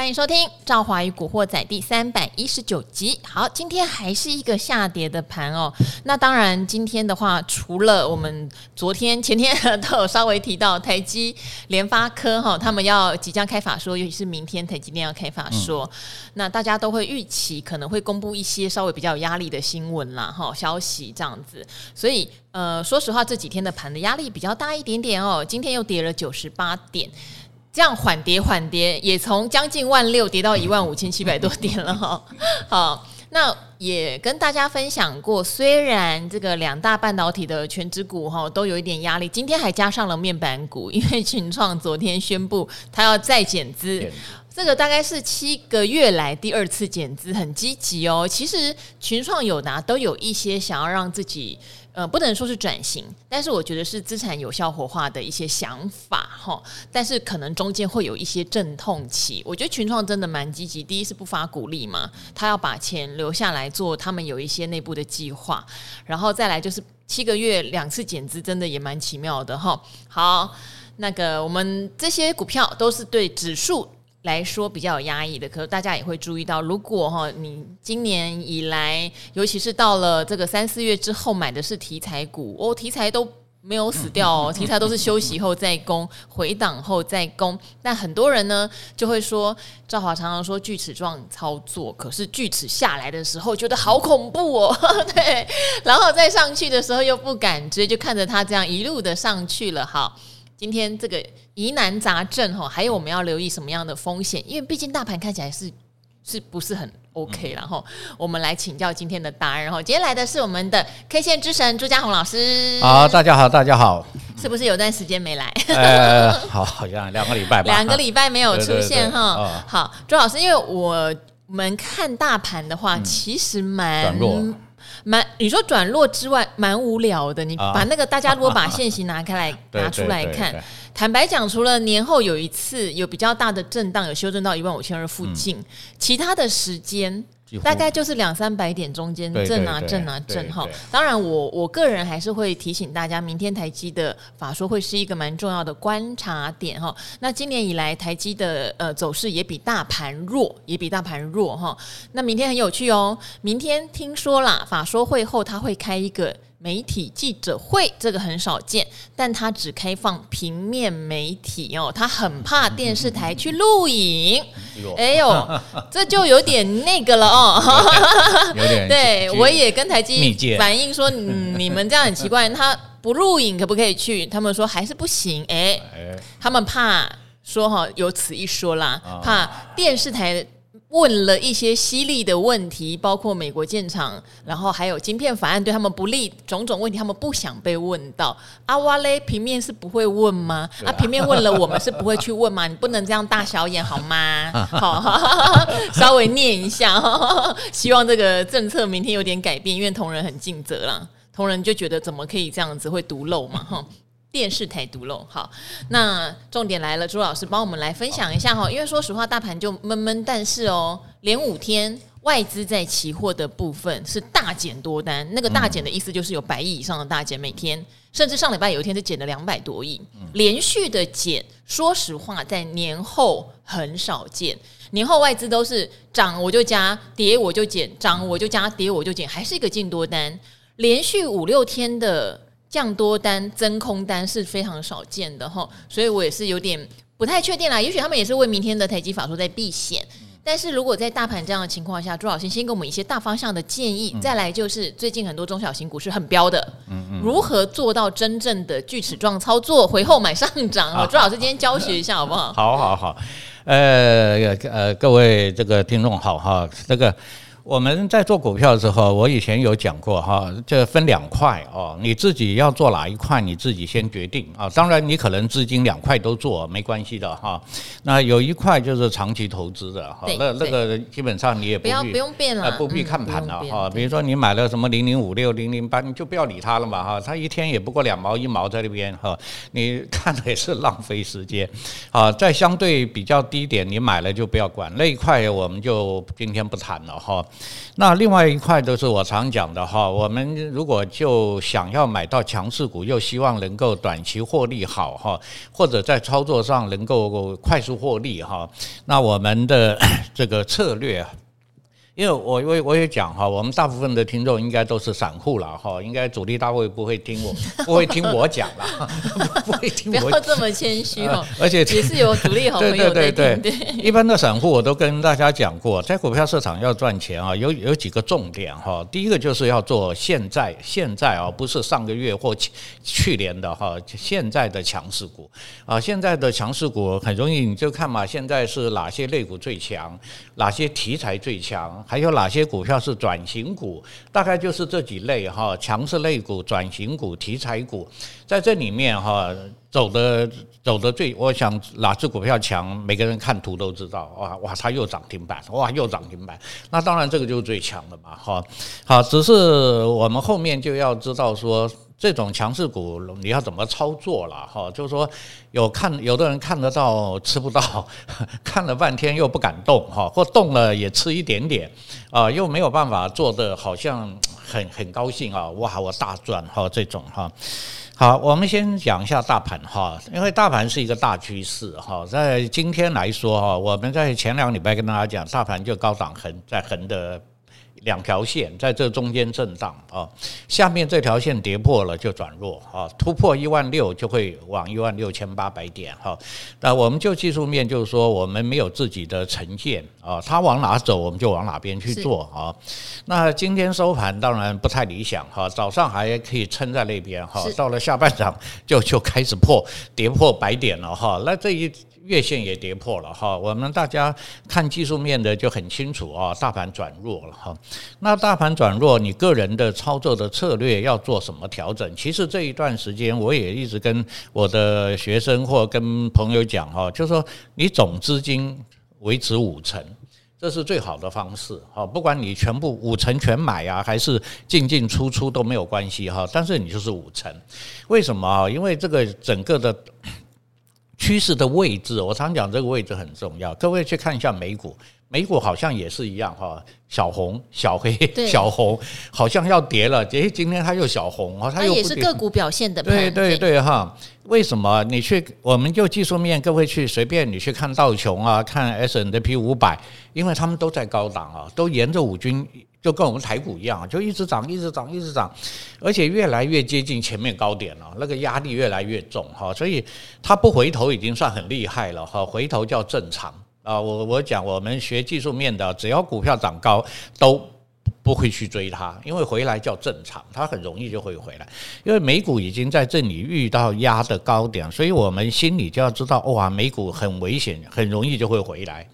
欢迎收听《赵华与古惑仔》第三百一十九集。好，今天还是一个下跌的盘哦。那当然，今天的话，除了我们昨天、前天都有稍微提到台积、联发科哈，他们要即将开法说，尤其是明天台积电要开法说，嗯、那大家都会预期可能会公布一些稍微比较有压力的新闻啦，哈，消息这样子。所以，呃，说实话，这几天的盘的压力比较大一点点哦。今天又跌了九十八点。这样缓跌缓跌，也从将近万六跌到一万五千七百多点了哈。好，那也跟大家分享过，虽然这个两大半导体的权值股哈都有一点压力，今天还加上了面板股，因为群创昨天宣布它要再减资，这个大概是七个月来第二次减资，很积极哦。其实群创友达都有一些想要让自己。呃，不能说是转型，但是我觉得是资产有效活化的一些想法哈。但是可能中间会有一些阵痛期。我觉得群创真的蛮积极，第一是不发股利嘛，他要把钱留下来做他们有一些内部的计划，然后再来就是七个月两次减资，真的也蛮奇妙的哈。好，那个我们这些股票都是对指数。来说比较有压抑的，可是大家也会注意到，如果哈你今年以来，尤其是到了这个三四月之后买的是题材股哦，题材都没有死掉哦，题材都是休息后再攻，回档后再攻。那很多人呢就会说，赵华常常说锯齿状操作，可是锯齿下来的时候觉得好恐怖哦，对，然后再上去的时候又不敢追，就看着它这样一路的上去了，好。今天这个疑难杂症哈，还有我们要留意什么样的风险？因为毕竟大盘看起来是是不是很 OK？然后我们来请教今天的达人哈。今天来的是我们的 K 线之神朱家宏老师。好，大家好，大家好。是不是有段时间没来？呃，好，好像两个礼拜吧。两个礼拜没有出现哈。好，朱老师，因为我们看大盘的话，其实蛮。蛮，你说转弱之外，蛮无聊的。你把那个大家如果把现行拿开来 拿出来看，坦白讲，除了年后有一次有比较大的震荡，有修正到一万五千二附近，其他的时间。大概就是两三百点中间震啊震啊震哈，当然我我个人还是会提醒大家，明天台积的法说会是一个蛮重要的观察点哈。那今年以来台积的呃走势也比大盘弱，也比大盘弱哈。那明天很有趣哦，明天听说啦，法说会后他会开一个。媒体记者会这个很少见，但他只开放平面媒体哦，他很怕电视台去录影。哎呦，这就有点那个了哦。有点。对，我也跟台积反映说，你们这样很奇怪，他不录影可不可以去？他们说还是不行。哎，他们怕说哈，有此一说啦，怕电视台。问了一些犀利的问题，包括美国建厂，然后还有晶片法案对他们不利，种种问题他们不想被问到。阿哇嘞，平面是不会问吗？啊，平面问了，我们是不会去问吗？你不能这样大小眼好吗？好，稍微念一下，希望这个政策明天有点改变，因为同仁很尽责啦，同仁就觉得怎么可以这样子会独漏嘛？哈。电视台独漏，好，那重点来了，朱老师帮我们来分享一下哈，因为说实话，大盘就闷闷，但是哦，连五天外资在期货的部分是大减多单，那个大减的意思就是有百亿以上的大减，每天甚至上礼拜有一天是减了两百多亿，连续的减，说实话，在年后很少见，年后外资都是涨我就加，跌我就减，涨我就加，跌我就减，还是一个进多单，连续五六天的。降多单增空单是非常少见的哈，所以我也是有点不太确定啦。也许他们也是为明天的台积法说在避险，但是如果在大盘这样的情况下，朱老师先给我们一些大方向的建议，再来就是最近很多中小型股是很飙的，如何做到真正的锯齿状操作，回后买上涨？朱老师今天教学一下好不好？好好好，呃呃，各位这个听众好哈，这个。我们在做股票的时候，我以前有讲过哈，这分两块哦，你自己要做哪一块，你自己先决定啊。当然，你可能资金两块都做没关系的哈。那有一块就是长期投资的哈，那那个基本上你也不必不用变了，不必看盘了哈。比如说你买了什么零零五六零零八，你就不要理它了嘛哈，它一天也不过两毛一毛在那边哈，你看的也是浪费时间啊。在相对比较低点，你买了就不要管那一块，我们就今天不谈了哈。那另外一块都是我常讲的哈，我们如果就想要买到强势股，又希望能够短期获利好哈，或者在操作上能够快速获利哈，那我们的 这个策略。因为我我我也讲哈，我们大部分的听众应该都是散户了哈，应该主力大会不会听我，不会听我讲了，不会听我。不要这么谦虚哦，而且也是有主力好朋友。对对对对，一般的散户我都跟大家讲过，在股票市场要赚钱啊，有有几个重点哈。第一个就是要做现在现在啊，不是上个月或去去年的哈，现在的强势股啊，现在的强势股很容易你就看嘛，现在是哪些类股最强，哪些题材最强。还有哪些股票是转型股？大概就是这几类哈，强势类股、转型股、题材股，在这里面哈，走的走的最，我想哪只股票强，每个人看图都知道。哇哇，它又涨停板，哇又涨停板，那当然这个就是最强的嘛，哈。好，只是我们后面就要知道说。这种强势股你要怎么操作了哈？就是说有看有的人看得到吃不到，看了半天又不敢动哈，或动了也吃一点点啊，又没有办法做的好像很很高兴啊，哇我大赚哈这种哈。好，我们先讲一下大盘哈，因为大盘是一个大趋势哈，在今天来说哈，我们在前两礼拜跟大家讲，大盘就高档横在横的。两条线在这中间震荡啊，下面这条线跌破了就转弱啊，突破一万六就会往一万六千八百点哈。那我们就技术面就是说，我们没有自己的成见啊，它往哪走我们就往哪边去做啊。那今天收盘当然不太理想哈，早上还可以撑在那边哈，到了下半场就就开始破跌破百点了哈。那这一。月线也跌破了哈，我们大家看技术面的就很清楚啊，大盘转弱了哈。那大盘转弱，你个人的操作的策略要做什么调整？其实这一段时间我也一直跟我的学生或跟朋友讲哈，就是说你总资金维持五成，这是最好的方式哈。不管你全部五成全买啊，还是进进出出都没有关系哈。但是你就是五成，为什么啊？因为这个整个的。趋势的位置，我常讲这个位置很重要。各位去看一下美股，美股好像也是一样哈，小红、小黑、小红，好像要跌了。诶，今天它又小红啊，它又是个股表现的。对对对哈，为什么？你去，我们就技术面，各位去随便你去看道琼啊，看 S N P 五百，因为他们都在高档啊，都沿着五均。就跟我们台股一样，就一直涨，一直涨，一直涨，而且越来越接近前面高点了，那个压力越来越重哈，所以它不回头已经算很厉害了哈，回头叫正常啊。我我讲我们学技术面的，只要股票涨高都。不会去追它，因为回来叫正常，它很容易就会回来。因为美股已经在这里遇到压的高点，所以我们心里就要知道，哇，美股很危险，很容易就会回来。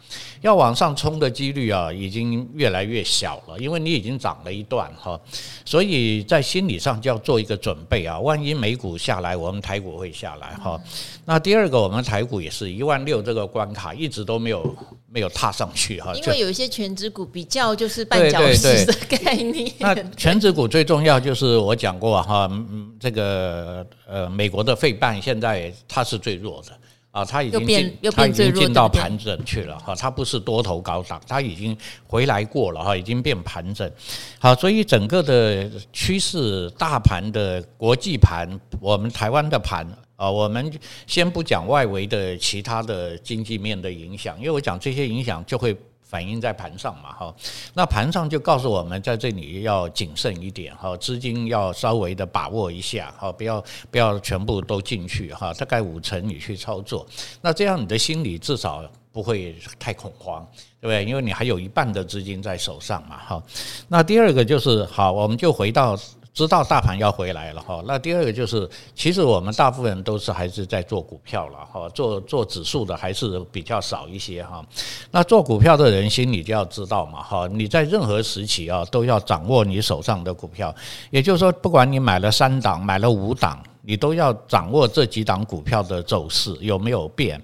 要往上冲的几率啊，已经越来越小了，因为你已经涨了一段哈。所以在心理上就要做一个准备啊，万一美股下来，我们台股会下来哈。那第二个，我们台股也是一万六这个关卡，一直都没有。没有踏上去哈，因为有一些全职股比较就是绊脚石的概念。那全指股最重要就是我讲过哈，嗯，这个呃，美国的费半现在它是最弱的啊，它已经进，它已经进到盘整去了哈，它不是多头高涨，它已经回来过了哈，已经变盘整。好，所以整个的趋势，大盘的国际盘，我们台湾的盘。啊，我们先不讲外围的其他的经济面的影响，因为我讲这些影响就会反映在盘上嘛，哈。那盘上就告诉我们，在这里要谨慎一点，哈，资金要稍微的把握一下，哈，不要不要全部都进去，哈，大概五成你去操作，那这样你的心里至少不会太恐慌，对不对？因为你还有一半的资金在手上嘛，哈。那第二个就是，好，我们就回到。知道大盘要回来了哈，那第二个就是，其实我们大部分人都是还是在做股票了哈，做做指数的还是比较少一些哈。那做股票的人心里就要知道嘛哈，你在任何时期啊都要掌握你手上的股票，也就是说，不管你买了三档、买了五档，你都要掌握这几档股票的走势有没有变。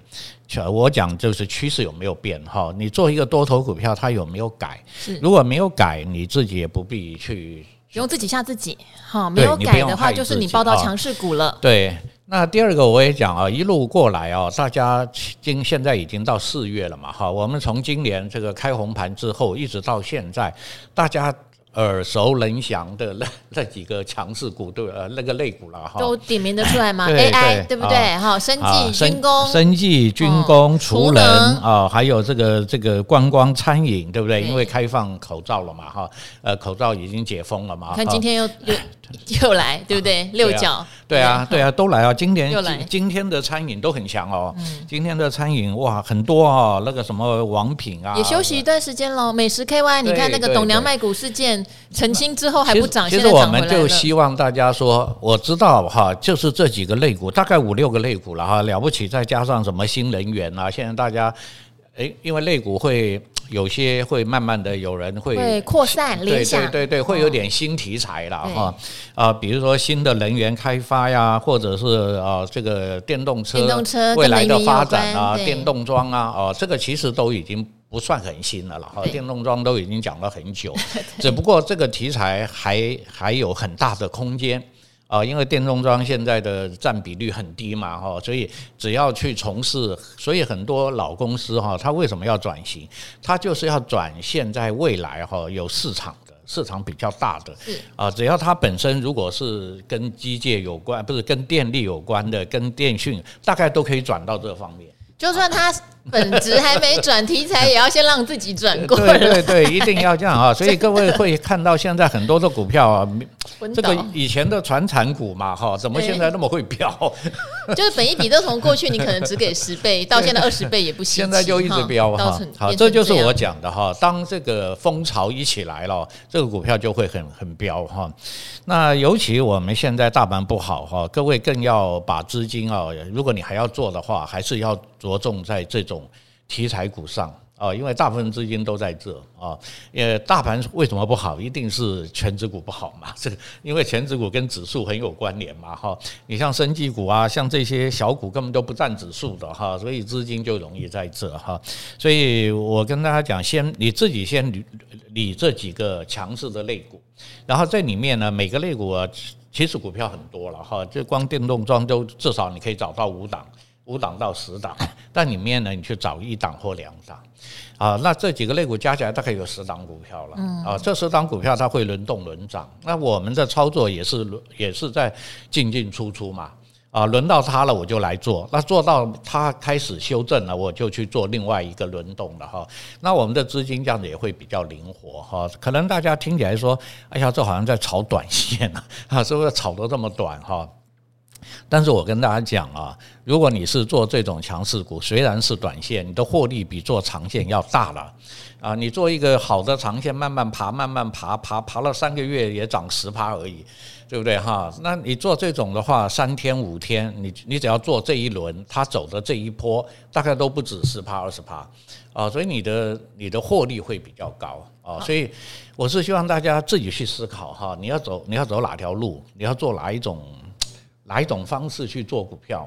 我讲就是趋势有没有变哈，你做一个多头股票它有没有改？如果没有改，你自己也不必去。不用自己吓自己，哈，没有改的话，就是你报到强势股了。对，那第二个我也讲啊，一路过来啊，大家今现在已经到四月了嘛，哈，我们从今年这个开红盘之后，一直到现在，大家。耳熟能详的那 那几个强势股，对呃那个类股了哈，都点名的出来吗？AI 对不对？哈，生技、军工、生技、军工、储能啊，还有这个这个观光、餐饮，对不对？因为开放口罩了嘛，哈，呃，口罩已经解封了嘛。看今天又又 又来，对不对？六角，对啊，对啊，都来啊！今年今天的餐饮都很强哦。今天的餐饮哇，很多啊，那个什么王品啊，也休息一段时间喽。美食 KY，你看那个董娘卖股事件。澄清之后还不涨，其实我们就希望大家说，我知道哈，就是这几个类股，大概五六个类股了哈，了不起，再加上什么新能源啊，现在大家，诶，因为类股会有些会慢慢的有人会会扩散，对对对对，会有点新题材了哈。啊，比如说新的能源开发呀，或者是啊这个电动车，电动车未来的发展啊，电动装啊，哦，这个其实都已经。不算很新的了哈，电动桩都已经讲了很久，只不过这个题材还还有很大的空间啊，因为电动桩现在的占比率很低嘛哈，所以只要去从事，所以很多老公司哈，它为什么要转型？它就是要转现在未来哈有市场的，市场比较大的。啊，只要它本身如果是跟机械有关，不是跟电力有关的，跟电讯，大概都可以转到这方面，就算它。本职还没转，题材也要先让自己转过来。对对对，一定要这样啊！所以各位会看到现在很多的股票啊，这个以前的传产股嘛，哈，怎么现在那么会飙？就是本一比都从过去你可能只给十倍，到现在二十倍也不行。现在就一直飙哈。好，这就是我讲的哈。当这个风潮一起来了，这个股票就会很很飙哈。那尤其我们现在大盘不好哈，各位更要把资金啊，如果你还要做的话，还是要着重在这种。种题材股上啊，因为大部分资金都在这啊。呃，大盘为什么不好？一定是全指股不好嘛。这个因为全指股跟指数很有关联嘛。哈，你像生技股啊，像这些小股根本都不占指数的哈，所以资金就容易在这哈。所以我跟大家讲，先你自己先理理这几个强势的类股，然后在里面呢，每个类股啊，其实股票很多了哈，就光电动桩都至少你可以找到五档。五档到十档，但里面呢，你去找一档或两档，啊，那这几个类股加起来大概有十档股票了，啊，这十档股票它会轮动轮涨，那我们的操作也是轮也是在进进出出嘛，啊，轮到它了我就来做，那做到它开始修正了，我就去做另外一个轮动了哈，那我们的资金这样子也会比较灵活哈，可能大家听起来说，哎呀，这好像在炒短线啊，是不是炒得这么短哈？但是我跟大家讲啊，如果你是做这种强势股，虽然是短线，你的获利比做长线要大了啊！你做一个好的长线，慢慢爬，慢慢爬，爬爬了三个月也涨十趴而已，对不对哈？那你做这种的话，三天五天，你你只要做这一轮，它走的这一波，大概都不止十趴二十趴啊，所以你的你的获利会比较高啊。所以我是希望大家自己去思考哈，你要走你要走哪条路，你要做哪一种。哪一种方式去做股票？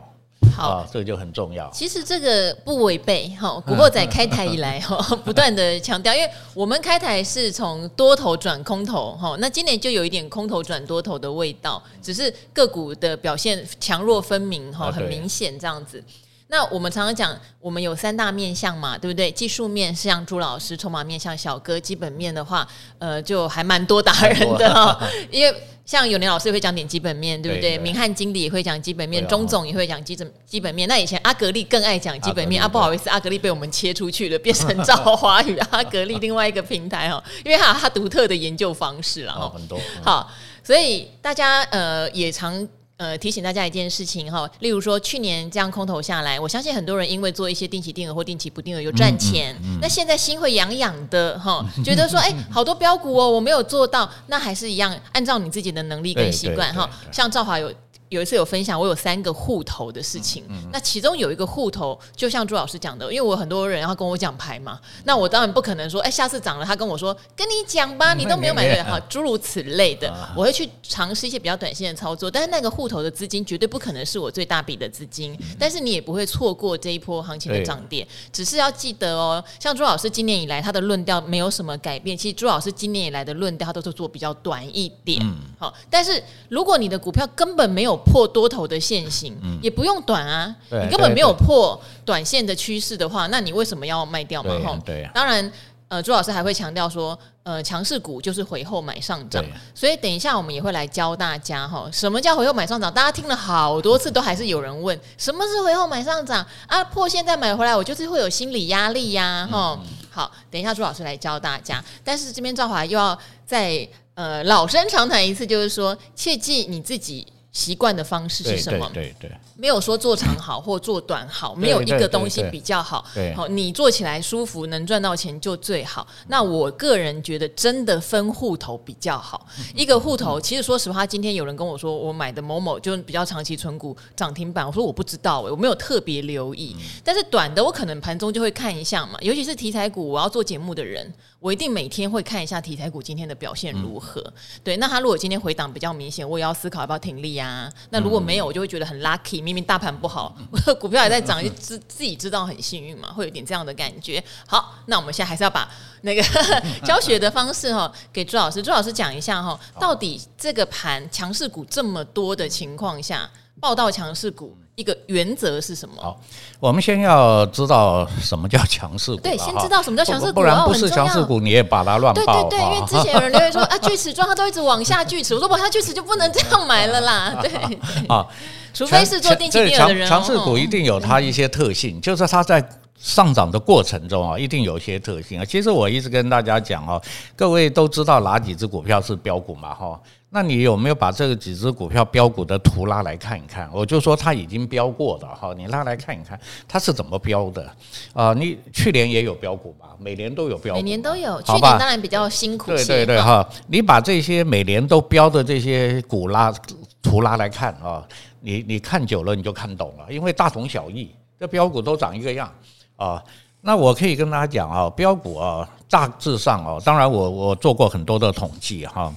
好，啊、这个就很重要。其实这个不违背哈，古惑仔开台以来哈，不断的强调，因为我们开台是从多头转空头哈，那今年就有一点空头转多头的味道，只是个股的表现强弱分明哈，很明显这样子。那我们常常讲，我们有三大面向嘛，对不对？技术面像朱老师，筹码面像小哥，基本面的话，呃，就还蛮多达人的哈，因为。像永年老师也会讲点基本面，对不对？明翰经理也会讲基本面，钟总也会讲基本基本面。那以前阿格力更爱讲基本面啊，不好意思，阿格力被我们切出去了，变成赵华宇阿格力另外一个平台哈，因为他有他独特的研究方式了哈。很多好，所以大家呃也常。呃，提醒大家一件事情哈，例如说去年这样空头下来，我相信很多人因为做一些定期定额或定期不定额有赚钱，嗯嗯嗯、那现在心会痒痒的哈，觉得说哎，好多标股哦，我没有做到，那还是一样按照你自己的能力跟习惯哈，像赵华有。有一次有分享，我有三个户头的事情，嗯嗯、那其中有一个户头，就像朱老师讲的，因为我很多人要跟我讲牌嘛，那我当然不可能说，哎，下次涨了，他跟我说，跟你讲吧，你都没有买对，哈，诸如此类的，我会去尝试一些比较短线的操作，但是那个户头的资金绝对不可能是我最大笔的资金，但是你也不会错过这一波行情的涨跌，只是要记得哦，像朱老师今年以来他的论调没有什么改变，其实朱老师今年以来的论调他都是做比较短一点，好，但是如果你的股票根本没有有破多头的线型，嗯、也不用短啊，你根本没有破短线的趋势的话，那你为什么要卖掉嘛？哈，对，当然。呃，朱老师还会强调说，呃，强势股就是回后买上涨，所以等一下我们也会来教大家哈，什么叫回后买上涨？大家听了好多次，都还是有人问，什么是回后买上涨啊？破现在买回来，我就是会有心理压力呀，哈。好，等一下朱老师来教大家，但是这边赵华又要再呃老生常谈一次，就是说，切记你自己。习惯的方式是什么？对对，对，没有说做长好或做短好，没有一个东西比较好。好，你做起来舒服，能赚到钱就最好。那我个人觉得，真的分户头比较好。一个户头，其实说实话，今天有人跟我说，我买的某某就比较长期存股涨停板，我说我不知道，我没有特别留意。但是短的，我可能盘中就会看一下嘛，尤其是题材股，我要做节目的人。我一定每天会看一下题材股今天的表现如何。嗯、对，那他如果今天回档比较明显，我也要思考要不要停利啊。那如果没有，我就会觉得很 lucky，明明大盘不好，股票也在涨，就自 自己知道很幸运嘛，会有点这样的感觉。好，那我们现在还是要把那个 教学的方式哈给朱老师，朱老师讲一下哈，到底这个盘强势股这么多的情况下，报道强势股。一个原则是什么？好，我们先要知道什么叫强势股。对，先知道什么叫强势股，不然不是强势股你也把它乱报。对对对，因为之前有人留言说啊，锯齿状它都一直往下锯齿，我说往下锯齿就不能这样买了啦。对 啊，除非是做定期定额的人。强势股一定有它一些特性，就是它在上涨的过程中啊，一定有一些特性啊。其实我一直跟大家讲哦，各位都知道哪几只股票是标股嘛？哈。那你有没有把这个几只股票标股的图拉来看一看？我就说它已经标过的哈，你拉来看一看它是怎么标的啊？你去年也有标股吧？每年都有标股，每年都有。去年当然比较辛苦。对对对哈，你把这些每年都标的这些股拉图拉来看啊，你你看久了你就看懂了，因为大同小异，这标股都长一个样啊。那我可以跟大家讲啊，标股啊，大致上啊，当然我我做过很多的统计哈。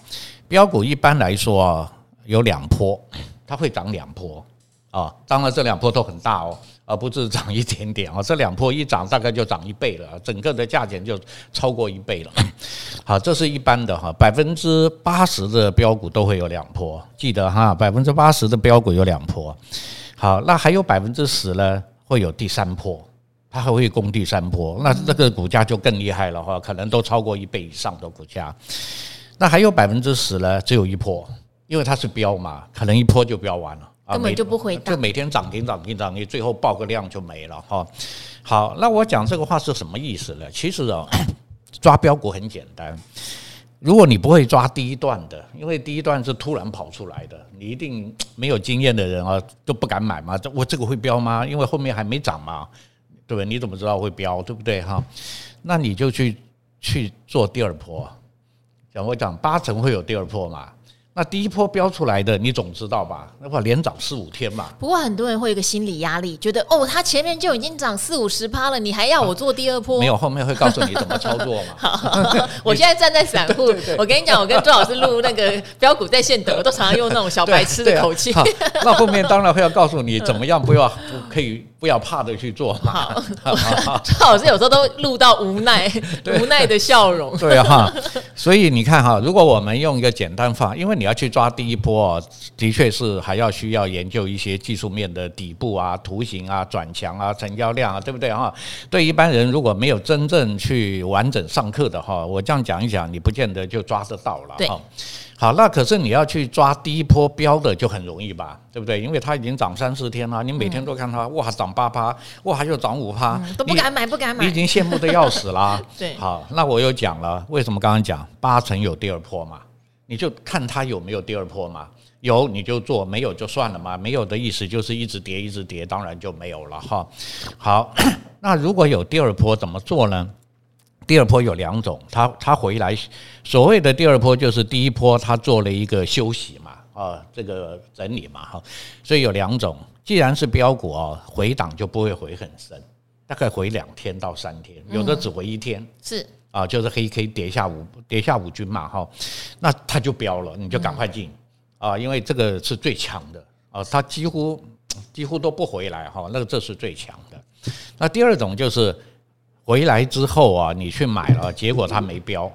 标股一般来说啊，有两波，它会涨两波啊。当然这两波都很大哦，而不是涨一点点啊。这两波一涨，大概就涨一倍了，整个的价钱就超过一倍了。好，这是一般的哈，百分之八十的标股都会有两波，记得哈，百分之八十的标股有两波。好，那还有百分之十呢，会有第三波，它还会攻第三波，那这个股价就更厉害了哈，可能都超过一倍以上的股价。那还有百分之十呢，只有一波，因为它是标嘛，可能一波就标完了，根本就不回答，就每天涨停涨停涨停，最后爆个量就没了哈。好，那我讲这个话是什么意思呢？其实啊，抓标股很简单，如果你不会抓第一段的，因为第一段是突然跑出来的，你一定没有经验的人啊都不敢买嘛。这我这个会标吗？因为后面还没涨嘛，对不对？你怎么知道会标？对不对哈？那你就去去做第二波。讲我讲八成会有第二波嘛。那第一波标出来的，你总知道吧？那不连涨四五天嘛。不过很多人会有一个心理压力，觉得哦，他前面就已经涨四五十趴了，你还要我做第二波？啊、没有，后面会告诉你怎么操作嘛。好，我现在站在散户，我跟你讲，我跟周老师录那个标股在线等，我都常常用那种小白痴的口气。那后面当然会要告诉你怎么样，不要不可以不要怕的去做嘛。好，周老师有时候都录到无奈，无奈的笑容。对哈，所以你看哈，如果我们用一个简单法，因为你。要去抓第一波啊，的确是还要需要研究一些技术面的底部啊、图形啊、转强啊、成交量啊，对不对哈？对一般人如果没有真正去完整上课的话，我这样讲一讲，你不见得就抓得到了。对，好，那可是你要去抓第一波标的就很容易吧？对不对？因为它已经涨三四天了，你每天都看它，哇，涨八趴，哇，又涨五趴，都不敢买，不敢买，你已经羡慕的要死啦。对，好，那我又讲了，为什么刚刚讲八成有第二波嘛？你就看它有没有第二波嘛，有你就做，没有就算了嘛。没有的意思就是一直跌，一直跌，当然就没有了哈。好，那如果有第二波怎么做呢？第二波有两种，它它回来，所谓的第二波就是第一波它做了一个休息嘛，啊，这个整理嘛哈。所以有两种，既然是标股啊，回档就不会回很深，大概回两天到三天，有的只回一天。是。啊，就是黑 K 跌下五跌下五均嘛，哈，那它就飙了，你就赶快进啊，因为这个是最强的啊，它几乎几乎都不回来哈，那个这是最强的。那第二种就是回来之后啊，你去买了，结果它没标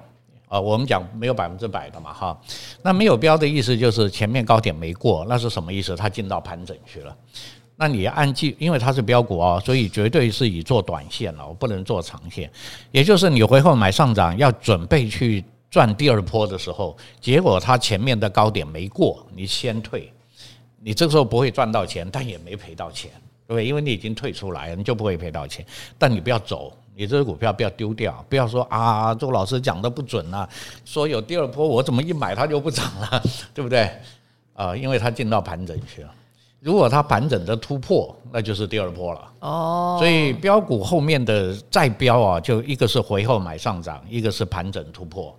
啊，我们讲没有百分之百的嘛哈。那没有标的意思就是前面高点没过，那是什么意思？它进到盘整去了。那你按计，因为它是标股啊，所以绝对是以做短线了，我不能做长线。也就是你回后买上涨，要准备去赚第二波的时候，结果它前面的高点没过，你先退，你这个时候不会赚到钱，但也没赔到钱。对，因为你已经退出来了，你就不会赔到钱。但你不要走，你这个股票不要丢掉，不要说啊，周老师讲的不准啊，说有第二波，我怎么一买它就不涨了，对不对？啊，因为它进到盘整去了。如果它盘整的突破，那就是第二波了。哦，所以标股后面的再标啊，就一个是回后买上涨，一个是盘整突破。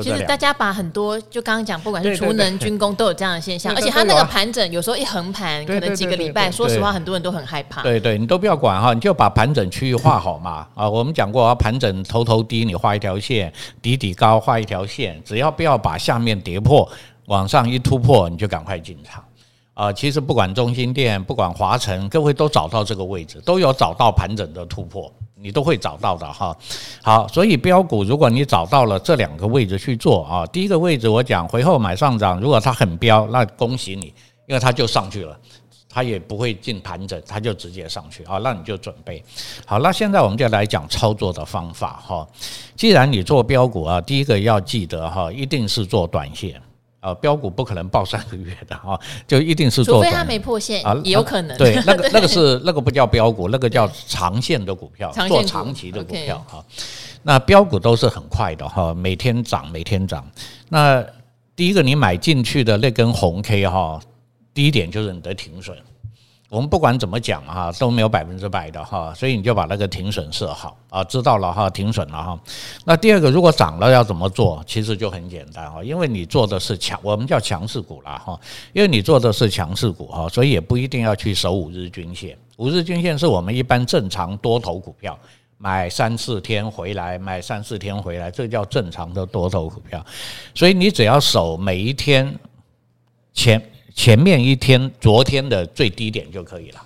其实大家把很多就刚刚讲，不管是储能、军工都有这样的现象，而且它那个盘整有时候一横盘，可能几个礼拜，说实话很多人都很害怕。对对，你都不要管哈，你就把盘整区域画好嘛。啊，我们讲过啊，盘整头头低，你画一条线；底底高，画一条线。只要不要把下面跌破，往上一突破，你就赶快进场。啊，其实不管中心店，不管华城，各位都找到这个位置，都有找到盘整的突破。你都会找到的哈，好，所以标股如果你找到了这两个位置去做啊，第一个位置我讲回后买上涨，如果它很标，那恭喜你，因为它就上去了，它也不会进盘整，它就直接上去啊，那你就准备好。那现在我们就来讲操作的方法哈，既然你做标股啊，第一个要记得哈，一定是做短线。啊，标股不可能报三个月的哈，就一定是做，除非它没破线啊，也有可能。对，那个 那个是那个不叫标股，那个叫长线的股票，做长期的股票哈。那标股都是很快的哈，每天涨，每天涨。那第一个你买进去的那根红 K 哈，第一点就是你的停损。我们不管怎么讲哈，都没有百分之百的哈，所以你就把那个停损设好啊，知道了哈，停损了哈。那第二个，如果涨了要怎么做？其实就很简单哈，因为你做的是强，我们叫强势股啦哈，因为你做的是强势股哈，所以也不一定要去守五日均线。五日均线是我们一般正常多头股票买三四天回来，买三四天回来，这叫正常的多头股票。所以你只要守每一天前。前面一天，昨天的最低点就可以了，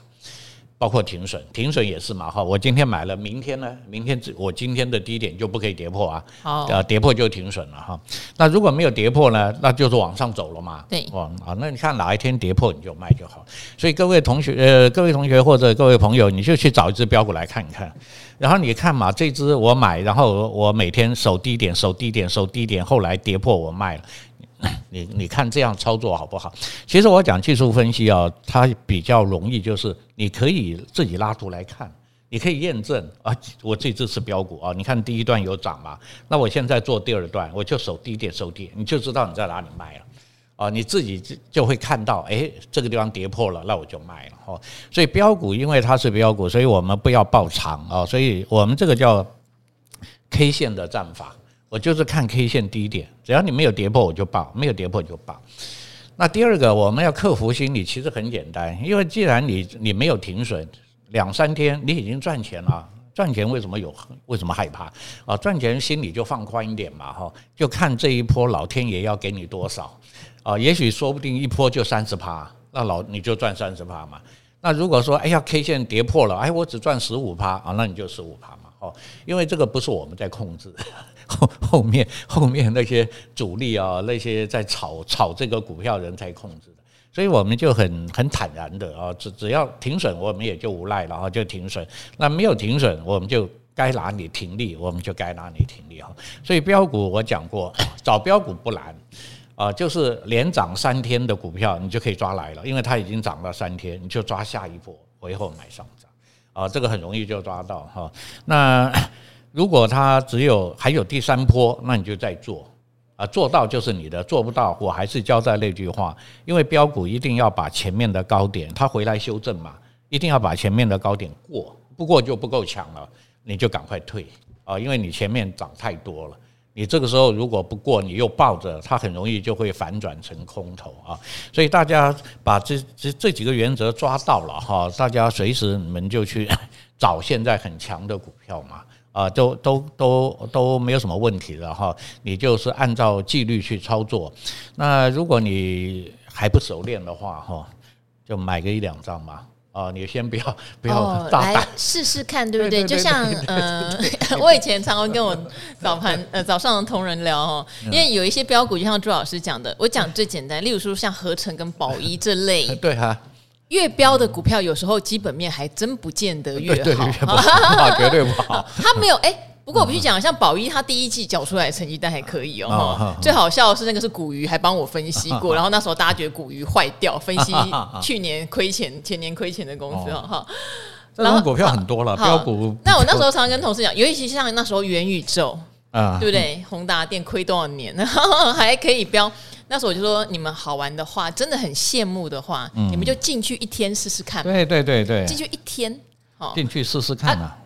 包括停损，停损也是嘛哈。我今天买了，明天呢？明天我今天的低点就不可以跌破啊。好，呃，跌破就停损了哈。那如果没有跌破呢？那就是往上走了嘛。对，哦啊，那你看哪一天跌破你就卖就好。所以各位同学，呃，各位同学或者各位朋友，你就去找一只标股来看一看，然后你看嘛，这只我买，然后我每天守低点，守低点，守低点，后来跌破我卖了。你你看这样操作好不好？其实我讲技术分析啊，它比较容易，就是你可以自己拉图来看，你可以验证啊，我这支是标股啊，你看第一段有涨嘛，那我现在做第二段，我就守低点守低，你就知道你在哪里卖了啊，你自己就就会看到，哎，这个地方跌破了，那我就卖了哈。所以标股因为它是标股，所以我们不要爆长啊，所以我们这个叫 K 线的战法。我就是看 K 线低点，只要你没有跌破，我就报；没有跌破就报。那第二个，我们要克服心理，其实很简单，因为既然你你没有停损，两三天你已经赚钱了，赚钱为什么有为什么害怕啊？赚钱心里就放宽一点嘛，哈，就看这一波老天爷要给你多少啊？也许说不定一波就三十趴，那老你就赚三十趴嘛。那如果说哎呀 K 线跌破了，哎我只赚十五趴啊，那你就十五趴嘛，哦，因为这个不是我们在控制。后 后面后面那些主力啊，那些在炒炒这个股票人才控制的，所以我们就很很坦然的啊，只只要停损，我们也就无赖了啊，就停损。那没有停损，我们就该哪里停利，我们就该哪里停利啊。所以标股我讲过，找标股不难啊，就是连涨三天的股票，你就可以抓来了，因为它已经涨了三天，你就抓下一波回后买上涨啊，这个很容易就抓到哈。那。如果它只有还有第三波，那你就再做。啊，做到就是你的，做不到，我还是交代那句话，因为标股一定要把前面的高点，它回来修正嘛，一定要把前面的高点过，不过就不够强了，你就赶快退。啊，因为你前面涨太多了，你这个时候如果不过，你又抱着，它很容易就会反转成空头啊，所以大家把这这这几个原则抓到了哈，大家随时你们就去 找现在很强的股票嘛。啊，都都都都没有什么问题了哈，你就是按照纪律去操作。那如果你还不熟练的话哈，就买个一两张嘛，哦，你先不要不要大胆试试看，对不对？就像呃，我以前常常跟我早盘呃早上的同仁聊哦，因为有一些标股，就像朱老师讲的，我讲最简单，例如说像合成跟宝一这类，对哈，越标的股票有时候基本面还真不见得越好，绝对不好，他没有哎。不过我必须讲，像宝一，他第一季缴出来的成绩单还可以哦。最好笑的是那个是古鱼，还帮我分析过。然后那时候大家觉得古鱼坏掉，分析 去年亏钱、前年亏钱的公司哈。然后股票很多了，标股。那我那时候常常跟同事讲，尤其像那时候元宇宙啊，对不对？宏达电亏多少年，然后还可以标。那时候我就说，你们好玩的话，真的很羡慕的话，你们就进去一天试试看。对对对对，进去一天，好，进去试试看啊。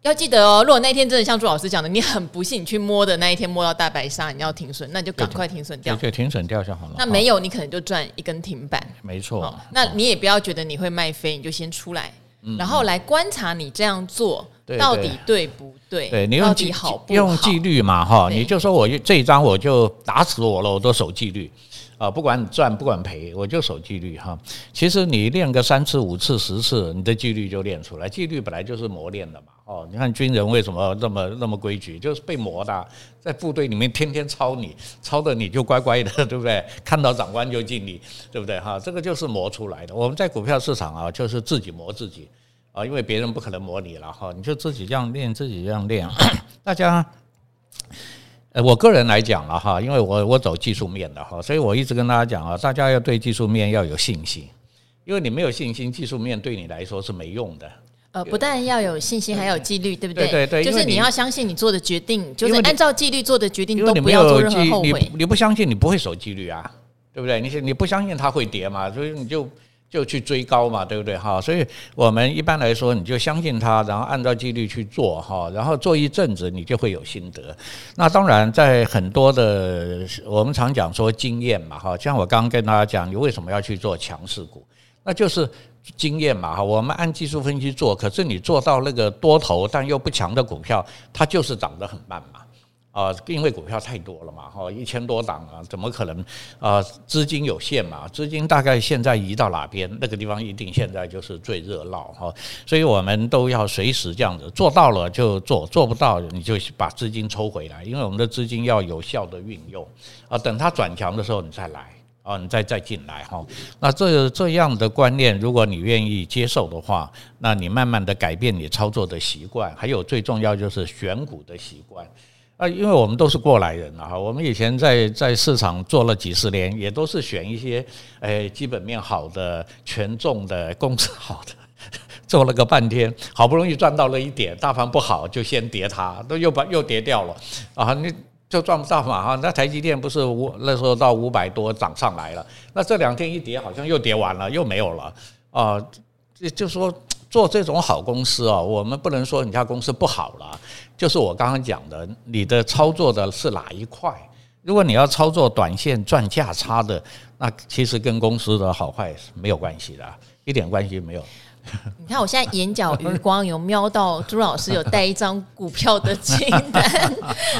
要记得哦，如果那天真的像朱老师讲的，你很不幸你去摸的那一天摸到大白鲨，你要停损，那你就赶快停损掉，就停损掉就好了。那没有，你可能就赚一根停板。没错，那你也不要觉得你会卖飞，你就先出来，然后来观察你这样做到底对不对？对，你用纪好用纪律嘛哈，你就说我这一张我就打死我了，我都守纪律。啊，不管赚不管赔，我就守纪律哈。其实你练个三次、五次、十次，你的纪律就练出来。纪律本来就是磨练的嘛。哦，你看军人为什么那么那么规矩，就是被磨的，在部队里面天天操你，操的你就乖乖的，对不对？看到长官就敬你，对不对？哈，这个就是磨出来的。我们在股票市场啊，就是自己磨自己啊，因为别人不可能模拟了哈，你就自己这样练，自己这样练。大家。呃，我个人来讲了哈，因为我我走技术面的哈，所以我一直跟大家讲啊，大家要对技术面要有信心，因为你没有信心，技术面对你来说是没用的。呃，不但要有信心，还有纪律，对不对？对对对，就是你要相信你做的决定，就是按照纪律做的决定，都不要做任何后悔。你你不相信，你不会守纪律啊，对不对？你你不相信它会跌嘛，所以你就。就去追高嘛，对不对哈？所以我们一般来说，你就相信他，然后按照纪律去做哈，然后做一阵子，你就会有心得。那当然，在很多的我们常讲说经验嘛哈，像我刚刚跟大家讲，你为什么要去做强势股？那就是经验嘛哈。我们按技术分析做，可是你做到那个多头但又不强的股票，它就是涨得很慢嘛。啊，因为股票太多了嘛，哈，一千多档啊，怎么可能啊？资金有限嘛，资金大概现在移到哪边，那个地方一定现在就是最热闹哈，所以我们都要随时这样子，做到了就做，做不到你就把资金抽回来，因为我们的资金要有效的运用啊，等它转强的时候你再来啊，你再再进来哈。那这这样的观念，如果你愿意接受的话，那你慢慢的改变你操作的习惯，还有最重要就是选股的习惯。啊，因为我们都是过来人啊，我们以前在在市场做了几十年，也都是选一些诶基本面好的、权重的、公司好的，做了个半天，好不容易赚到了一点，大盘不好就先跌它，都又把又跌掉了啊，你就赚不到嘛哈。那台积电不是五那时候到五百多涨上来了，那这两天一跌好像又跌完了，又没有了啊，就就说。做这种好公司啊，我们不能说你家公司不好了，就是我刚刚讲的，你的操作的是哪一块？如果你要操作短线赚价差的，那其实跟公司的好坏是没有关系的，一点关系没有。你看我现在眼角余光有瞄到朱老师有带一张股票的清单，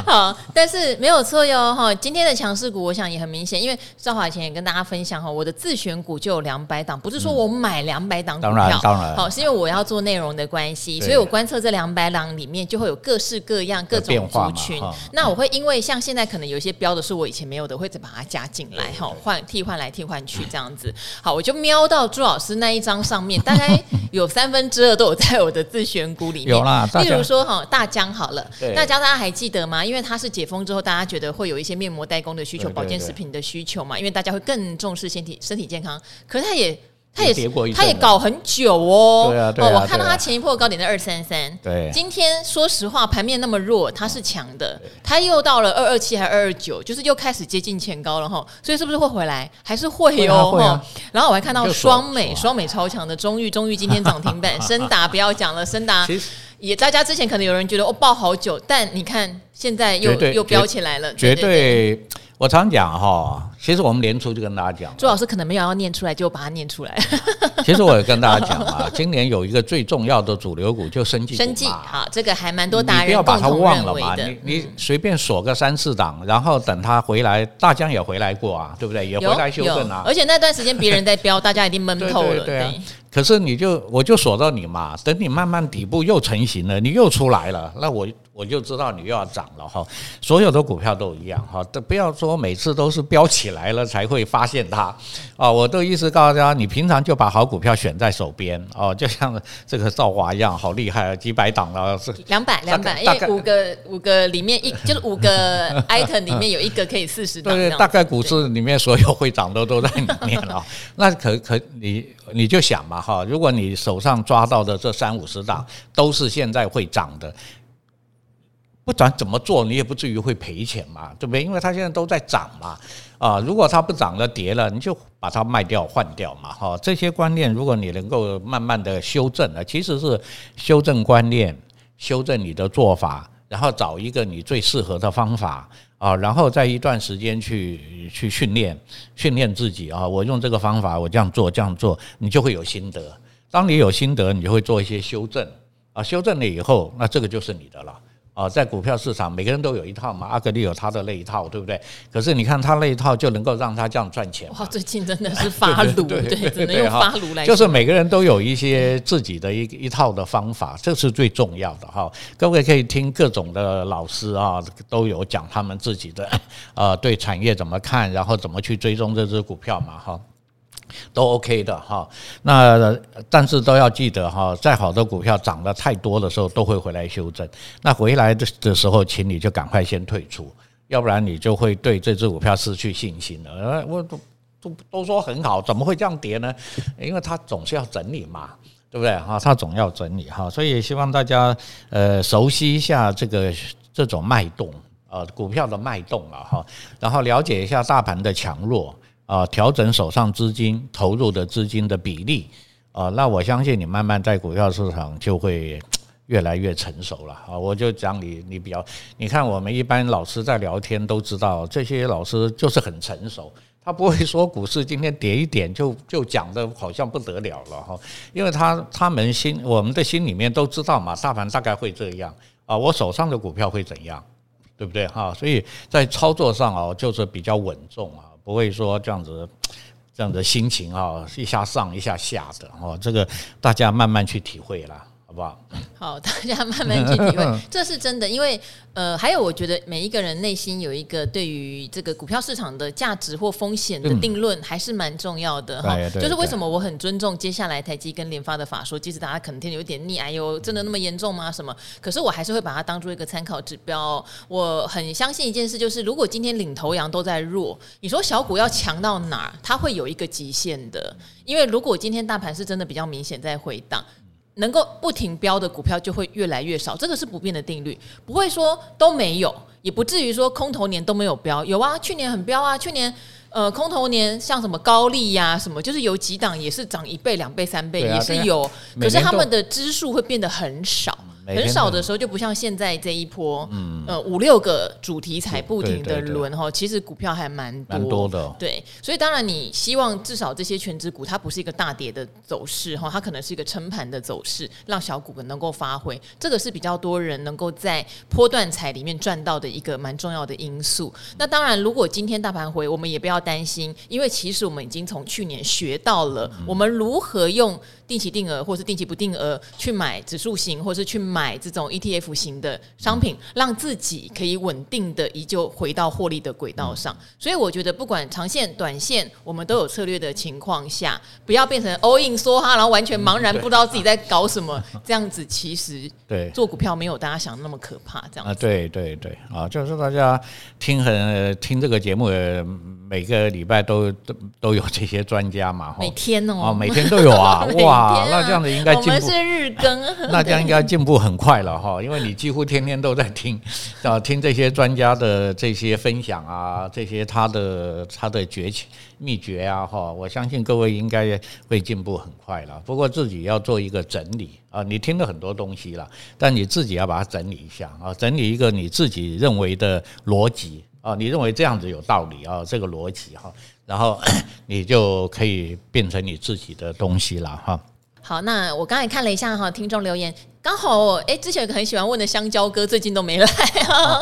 好，但是没有错哟哈。今天的强势股，我想也很明显，因为赵华以前也跟大家分享哈，我的自选股就有两百档，不是说我买两百档股票，当然当然，好，是因为我要做内容的关系，所以我观测这两百档里面就会有各式各样各种族群。那我会因为像现在可能有一些标的是我以前没有的，会再把它加进来哈，换替换来替换去这样子。好，我就瞄到朱老师那一张上面，大概。有三分之二都有在我的自选股里面，有啦。例如说哈，大疆好了，大疆大家还记得吗？因为它是解封之后，大家觉得会有一些面膜代工的需求、保健食品的需求嘛，因为大家会更重视身体身体健康。可是它也。他也他也搞很久哦，对啊，对啊，我看到他前一波高点在二三三，对，今天说实话盘面那么弱，它是强的，它又到了二二七还二二九，就是又开始接近前高了哈，所以是不是会回来？还是会哦，啊、然后我还看到双美，双美超强的中裕，中裕今天涨停板，深达不要讲了，深达也大家之前可能有人觉得哦爆好久，但你看。现在又又飙起来了，绝对。我常讲哈，其实我们年初就跟大家讲，朱老师可能没有要念出来，就把它念出来。其实我也跟大家讲啊，今年有一个最重要的主流股就生技，生技好，这个还蛮多达人不要把它忘了嘛，你你随便锁个三四档，然后等它回来，大疆也回来过啊，对不对？也回来修正啊。而且那段时间别人在飙，大家已经闷透了。对，对，对，对。可是你就我就锁到你嘛，等你慢慢底部又成型了，你又出来了，那我我就知道你又要涨了哈。所有的股票都一样哈，都不要说每次都是飙起来了才会发现它啊。我的意思告诉大家，你平常就把好股票选在手边哦，就像这个兆华一样，好厉害啊，几百档了是两百两百，因为五个五个里面一就是五个 item 里面有一个可以四十档，对对，大概股市里面所有会涨的都在里面了。那可可你你就想嘛。哈，如果你手上抓到的这三五十档都是现在会涨的，不管怎么做，你也不至于会赔钱嘛，对不对？因为它现在都在涨嘛，啊，如果它不涨了跌了，你就把它卖掉换掉嘛，哈，这些观念如果你能够慢慢的修正了，其实是修正观念，修正你的做法，然后找一个你最适合的方法。啊，然后在一段时间去去训练训练自己啊，我用这个方法，我这样做这样做，你就会有心得。当你有心得，你就会做一些修正啊，修正了以后，那这个就是你的了。啊，在股票市场，每个人都有一套嘛。阿格力有他的那一套，对不对？可是你看他那一套，就能够让他这样赚钱。哇，最近真的是 发炉，对，只能用发炉来。就是每个人都有一些自己的一一套的方法，这是最重要的哈。各位可以听各种的老师啊，都有讲他们自己的呃对产业怎么看，然后怎么去追踪这只股票嘛哈。都 OK 的哈，那但是都要记得哈，再好的股票涨得太多的时候，都会回来修正。那回来的的时候，请你就赶快先退出，要不然你就会对这只股票失去信心了。我都都都说很好，怎么会这样跌呢？因为它总是要整理嘛，对不对哈？它总要整理哈，所以希望大家呃熟悉一下这个这种脉动啊，股票的脉动啊哈，然后了解一下大盘的强弱。啊，调整手上资金投入的资金的比例啊，那我相信你慢慢在股票市场就会 越来越成熟了啊。我就讲你，你比较，你看我们一般老师在聊天都知道，这些老师就是很成熟，他不会说股市今天跌一点就就讲的好像不得了了哈，因为他他们心我们的心里面都知道嘛，大盘大概会这样啊，我手上的股票会怎样，对不对哈？所以在操作上啊，就是比较稳重啊。不会说这样子，这样的心情啊，一下上一下下的哦，这个大家慢慢去体会啦。好不好？好，大家慢慢去体会，这是真的。因为呃，还有我觉得每一个人内心有一个对于这个股票市场的价值或风险的定论，还是蛮重要的哈。就是为什么我很尊重接下来台积跟联发的法说，即使大家可能听得有点腻，哎呦，真的那么严重吗？什么？可是我还是会把它当做一个参考指标。我很相信一件事，就是如果今天领头羊都在弱，你说小股要强到哪儿？它会有一个极限的。因为如果今天大盘是真的比较明显在回档。能够不停飙的股票就会越来越少，这个是不变的定律，不会说都没有，也不至于说空头年都没有飙，有啊，去年很飙啊，去年呃空头年像什么高利呀、啊、什么，就是有几档也是涨一倍、两倍、三倍，也是有，可是他们的支数会变得很少。很少的时候就不像现在这一波，嗯，呃，五六个主题才不停的轮哈，其实股票还蛮多，蛮多的，对，所以当然你希望至少这些全职股它不是一个大跌的走势哈，它可能是一个撑盘的走势，让小股能够发挥，这个是比较多人能够在波段彩里面赚到的一个蛮重要的因素。那当然，如果今天大盘回，我们也不要担心，因为其实我们已经从去年学到了我们如何用。定期定额或是定期不定额去买指数型，或是去买这种 ETF 型的商品，让自己可以稳定的依旧回到获利的轨道上。所以我觉得，不管长线、短线，我们都有策略的情况下，不要变成 all in 梭哈，然后完全茫然不知道自己在搞什么。这样子其实对做股票没有大家想的那么可怕。这样啊，对对对啊，就是大家听很听这个节目，每个礼拜都都都有这些专家嘛，每天哦，每天都有啊，哇。啊，那这样子应该进步。我们是日更，那这样应该进步很很快了哈，因为你几乎天天都在听 啊，听这些专家的这些分享啊，这些他的他的诀窍秘诀啊哈，我相信各位应该会进步很快了。不过自己要做一个整理啊，你听了很多东西了，但你自己要把它整理一下啊，整理一个你自己认为的逻辑啊，你认为这样子有道理啊，这个逻辑哈，然后 你就可以变成你自己的东西了哈。好，那我刚才看了一下哈，听众留言。刚好哎，之前有个很喜欢问的香蕉哥，最近都没来啊，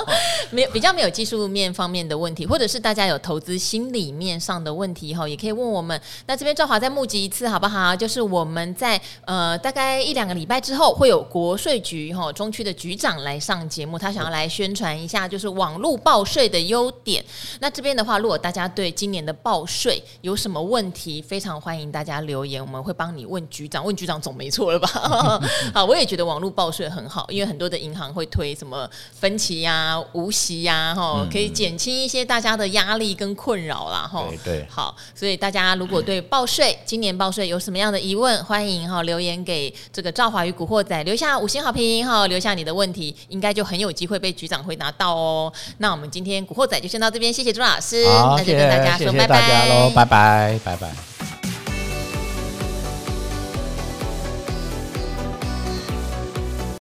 没 有比较没有技术面方面的问题，或者是大家有投资心理面上的问题哈，也可以问我们。那这边赵华再募集一次好不好？就是我们在呃大概一两个礼拜之后，会有国税局哈中区的局长来上节目，他想要来宣传一下就是网络报税的优点。那这边的话，如果大家对今年的报税有什么问题，非常欢迎大家留言，我们会帮你问局长，问局长总没错了吧？好，我也觉得。网络报税很好，因为很多的银行会推什么分期呀、啊、无息呀，哈，可以减轻一些大家的压力跟困扰啦，哈。对对，好，所以大家如果对报税今年报税有什么样的疑问，欢迎哈留言给这个赵华与古惑仔，留下五星好评哈，留下你的问题，应该就很有机会被局长回答到哦。那我们今天古惑仔就先到这边，谢谢朱老师，好，那就跟大家说拜拜，拜拜，拜拜。